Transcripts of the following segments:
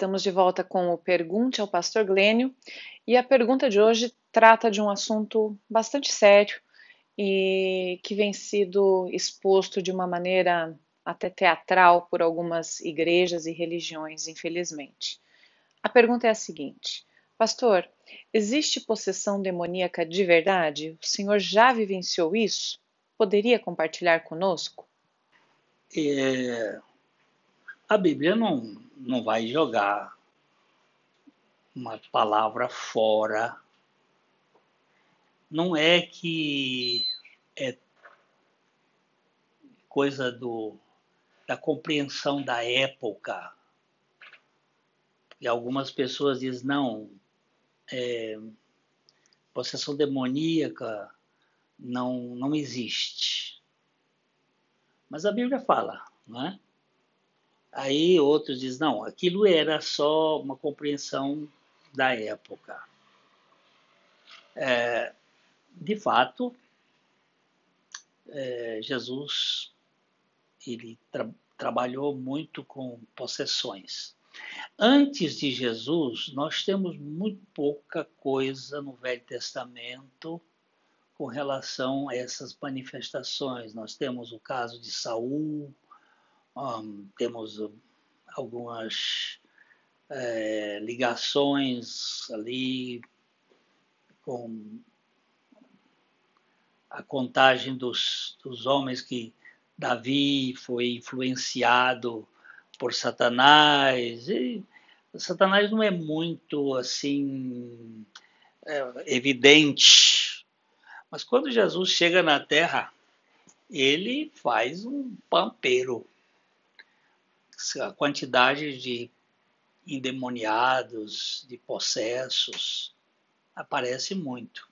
Estamos de volta com o Pergunte ao Pastor Glênio e a pergunta de hoje trata de um assunto bastante sério e que vem sido exposto de uma maneira até teatral por algumas igrejas e religiões, infelizmente. A pergunta é a seguinte: Pastor, existe possessão demoníaca de verdade? O senhor já vivenciou isso? Poderia compartilhar conosco? É, a Bíblia não, não vai jogar uma palavra fora. Não é que é coisa do, da compreensão da época. E algumas pessoas dizem, não, é, possessão demoníaca não, não existe. Mas a Bíblia fala, não é? Aí outros dizem, não, aquilo era só uma compreensão da época. É, de fato, é, Jesus ele tra trabalhou muito com possessões. Antes de Jesus, nós temos muito pouca coisa no Velho Testamento com relação a essas manifestações. Nós temos o caso de Saul, um, temos algumas é, ligações ali com a contagem dos, dos homens que Davi foi influenciado por Satanás. E Satanás não é muito assim é, evidente, mas quando Jesus chega na Terra, ele faz um pampeiro a quantidade de endemoniados, de possessos, aparece muito.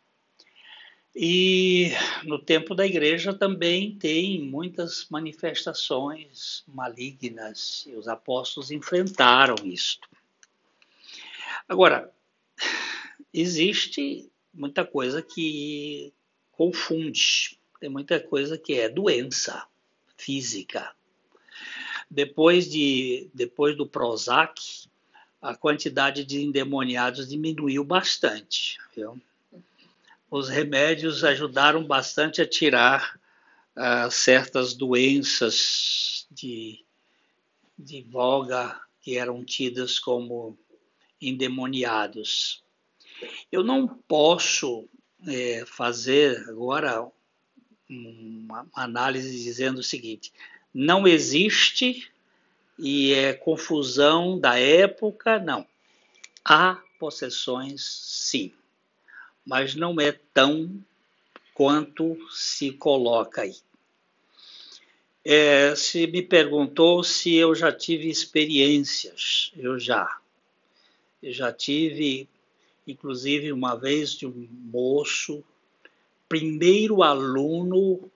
E no tempo da igreja também tem muitas manifestações malignas, e os apóstolos enfrentaram isto. Agora, existe muita coisa que confunde, tem muita coisa que é doença física, depois, de, depois do Prozac, a quantidade de endemoniados diminuiu bastante. Viu? Os remédios ajudaram bastante a tirar uh, certas doenças de, de voga que eram tidas como endemoniados. Eu não posso é, fazer agora uma análise dizendo o seguinte: não existe e é confusão da época, não. Há possessões, sim, mas não é tão quanto se coloca aí. É, se me perguntou se eu já tive experiências, eu já. Eu já tive, inclusive, uma vez de um moço, primeiro aluno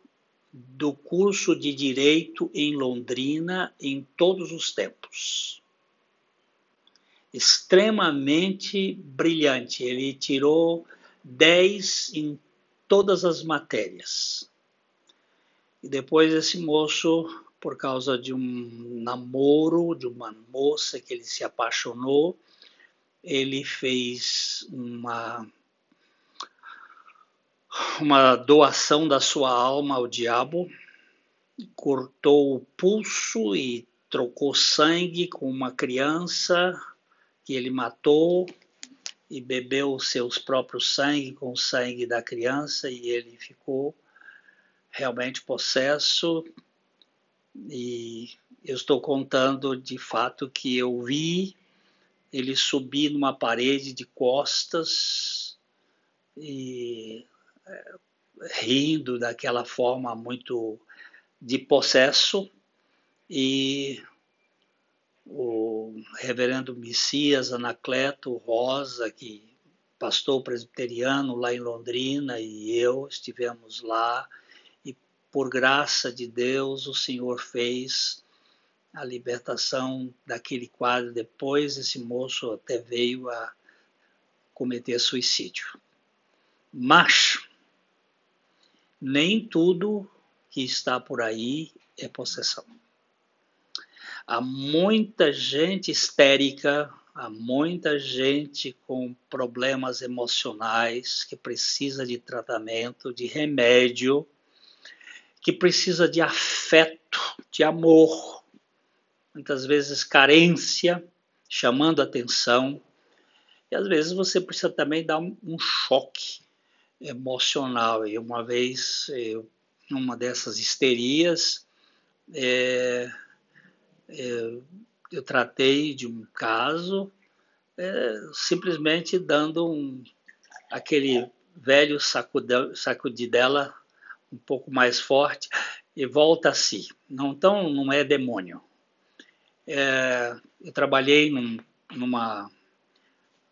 do curso de Direito em Londrina em todos os tempos. Extremamente brilhante. Ele tirou 10 em todas as matérias. E depois esse moço, por causa de um namoro de uma moça que ele se apaixonou, ele fez uma uma doação da sua alma ao diabo, cortou o pulso e trocou sangue com uma criança que ele matou e bebeu seus próprios sangue com o sangue da criança e ele ficou realmente possesso. E eu estou contando de fato que eu vi ele subir numa parede de costas e rindo daquela forma muito de possesso e o reverendo Messias Anacleto Rosa, que pastor presbiteriano lá em Londrina, e eu estivemos lá, e por graça de Deus o Senhor fez a libertação daquele quadro. Depois esse moço até veio a cometer suicídio. Mas nem tudo que está por aí é possessão. Há muita gente histérica há muita gente com problemas emocionais que precisa de tratamento, de remédio, que precisa de afeto, de amor, muitas vezes carência, chamando atenção. E às vezes você precisa também dar um, um choque emocional. E uma vez, eu, numa dessas histerias, é, é, eu tratei de um caso é, simplesmente dando um, aquele velho sacudidela um pouco mais forte e volta a si. Não, então não é demônio. Eu trabalhei num, numa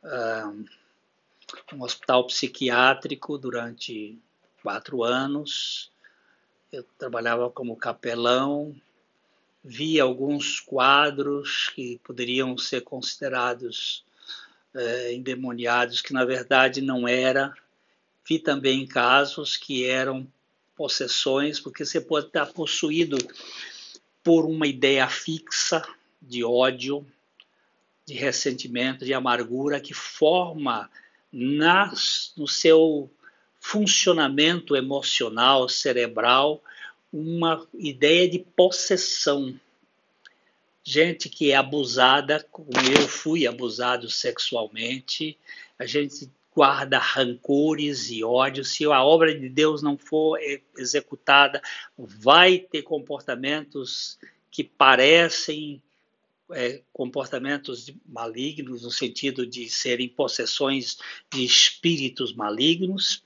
uh, um hospital psiquiátrico durante quatro anos. Eu trabalhava como capelão, vi alguns quadros que poderiam ser considerados é, endemoniados, que na verdade não era. Vi também casos que eram possessões, porque você pode estar possuído por uma ideia fixa de ódio, de ressentimento, de amargura que forma no seu funcionamento emocional, cerebral, uma ideia de possessão. Gente que é abusada, como eu fui abusado sexualmente, a gente guarda rancores e ódios. Se a obra de Deus não for executada, vai ter comportamentos que parecem é, comportamentos malignos, no sentido de serem possessões de espíritos malignos,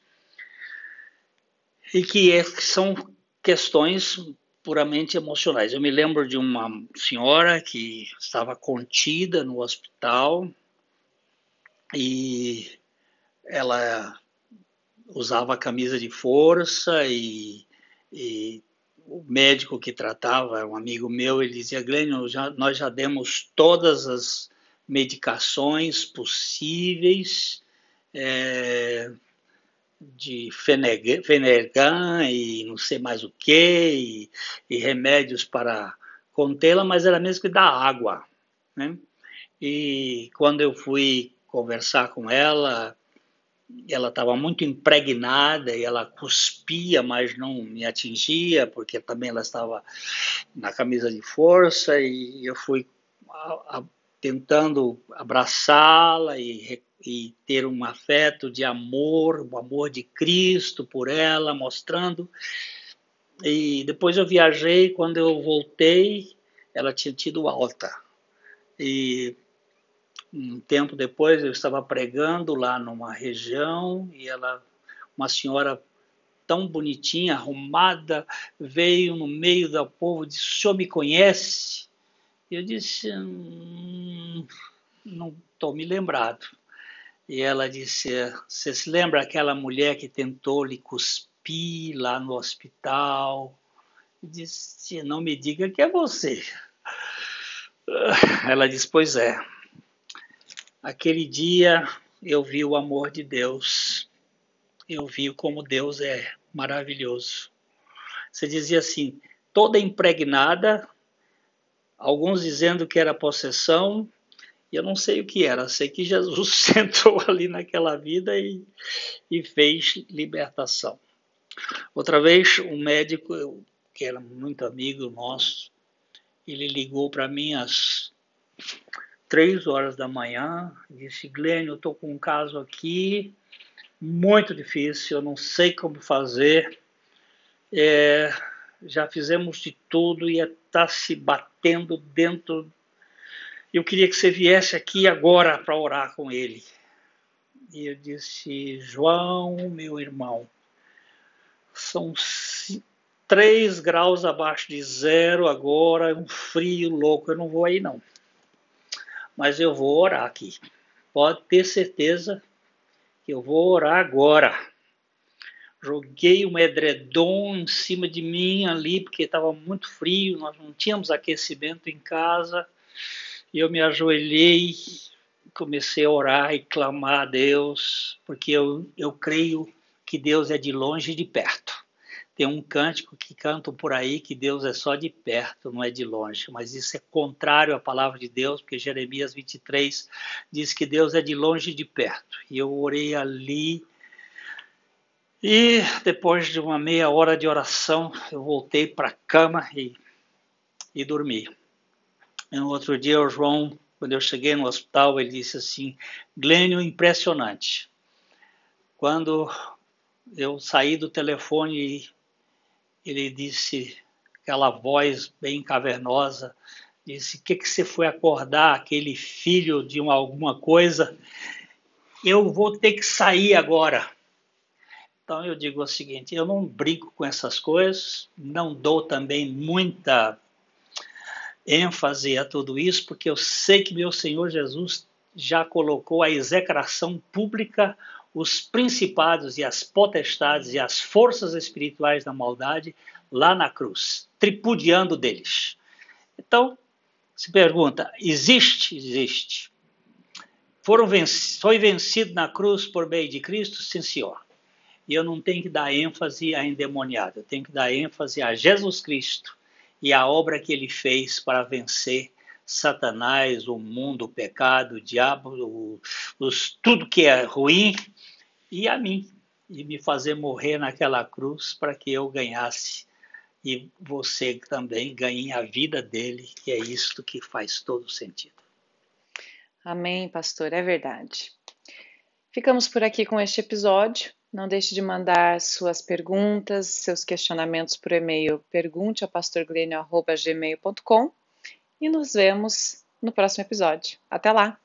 e que é, são questões puramente emocionais. Eu me lembro de uma senhora que estava contida no hospital e ela usava camisa de força e, e o médico que tratava, um amigo meu, ele dizia, Glênio, já, nós já demos todas as medicações possíveis é, de Fenergan e não sei mais o que, e, remédios para contê-la, mas era mesmo que dar água. Né? E quando eu fui conversar com ela, ela estava muito impregnada e ela cuspia, mas não me atingia, porque também ela estava na camisa de força e eu fui a, a, tentando abraçá-la e, e, ter um afeto de amor, o amor de Cristo por ela, mostrando. E depois eu viajei, quando eu voltei, ela tinha tido alta. E um tempo depois eu estava pregando lá numa região e ela, uma senhora tão bonitinha, arrumada, veio no meio do povo e disse: O senhor me conhece? E eu disse: hum, Não estou me lembrado. E ela disse: Você se lembra aquela mulher que tentou lhe cuspir lá no hospital? Eu disse: Não me diga que é você. Ela disse: Pois é. Aquele dia eu vi o amor de Deus, eu vi como Deus é maravilhoso. Você dizia assim, toda impregnada, alguns dizendo que era possessão, e eu não sei o que era, sei que Jesus sentou ali naquela vida e, e fez libertação. Outra vez, um médico, que era muito amigo nosso, ele ligou para mim às três horas da manhã, disse, Glenn, eu estou com um caso aqui muito difícil, eu não sei como fazer, é, já fizemos de tudo e está se batendo dentro. Eu queria que você viesse aqui agora para orar com ele. E eu disse, João, meu irmão, são três graus abaixo de zero agora, um frio louco, eu não vou aí não mas eu vou orar aqui. Pode ter certeza que eu vou orar agora. Joguei um edredom em cima de mim ali, porque estava muito frio, nós não tínhamos aquecimento em casa. E eu me ajoelhei, comecei a orar e clamar a Deus, porque eu, eu creio que Deus é de longe e de perto. Tem um cântico que cantam por aí que Deus é só de perto, não é de longe. Mas isso é contrário à palavra de Deus, porque Jeremias 23 diz que Deus é de longe e de perto. E eu orei ali. E depois de uma meia hora de oração, eu voltei para a cama e, e dormi. E no outro dia, o João, quando eu cheguei no hospital, ele disse assim: Glênio, impressionante. Quando eu saí do telefone e ele disse, aquela voz bem cavernosa, disse: O que, que você foi acordar aquele filho de uma, alguma coisa? Eu vou ter que sair agora. Então eu digo o seguinte: eu não brinco com essas coisas, não dou também muita ênfase a tudo isso, porque eu sei que meu Senhor Jesus já colocou a execração pública os principados e as potestades e as forças espirituais da maldade lá na cruz, tripudiando deles. Então, se pergunta: existe? Existe. Foram venc foi vencido na cruz por meio de Cristo? Sim, senhor. E eu não tenho que dar ênfase a endemoniado, eu tenho que dar ênfase a Jesus Cristo e a obra que ele fez para vencer Satanás, o mundo, o pecado, o diabo, o, os, tudo que é ruim e a mim, e me fazer morrer naquela cruz para que eu ganhasse e você também ganhe a vida dele, que é isto que faz todo sentido. Amém, pastor, é verdade. Ficamos por aqui com este episódio. Não deixe de mandar suas perguntas, seus questionamentos por e-mail pergunte ao pastorglênio.gmail.com e nos vemos no próximo episódio. Até lá!